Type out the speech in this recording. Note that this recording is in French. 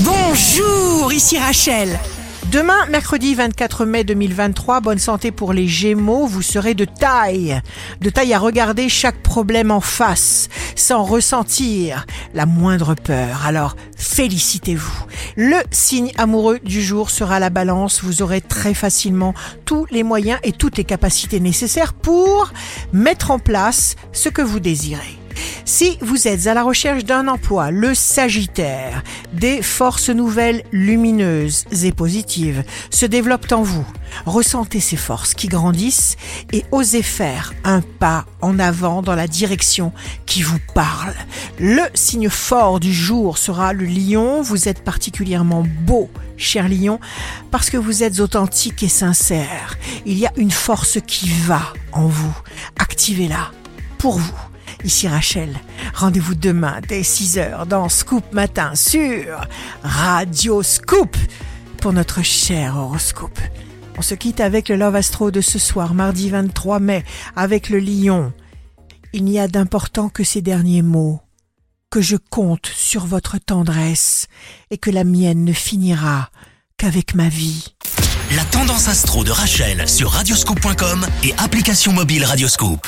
Bonjour, ici Rachel. Demain, mercredi 24 mai 2023, bonne santé pour les Gémeaux, vous serez de taille. De taille à regarder chaque problème en face, sans ressentir la moindre peur. Alors, félicitez-vous. Le signe amoureux du jour sera la balance. Vous aurez très facilement tous les moyens et toutes les capacités nécessaires pour mettre en place ce que vous désirez. Si vous êtes à la recherche d'un emploi, le Sagittaire, des forces nouvelles lumineuses et positives se développent en vous. Ressentez ces forces qui grandissent et osez faire un pas en avant dans la direction qui vous parle. Le signe fort du jour sera le lion. Vous êtes particulièrement beau, cher lion, parce que vous êtes authentique et sincère. Il y a une force qui va en vous. Activez-la pour vous. Ici Rachel. Rendez-vous demain dès 6h dans Scoop Matin sur Radio Scoop pour notre cher horoscope. On se quitte avec le Love Astro de ce soir, mardi 23 mai, avec le lion. Il n'y a d'important que ces derniers mots. Que je compte sur votre tendresse et que la mienne ne finira qu'avec ma vie. La tendance astro de Rachel sur radioscope.com et application mobile Radioscope.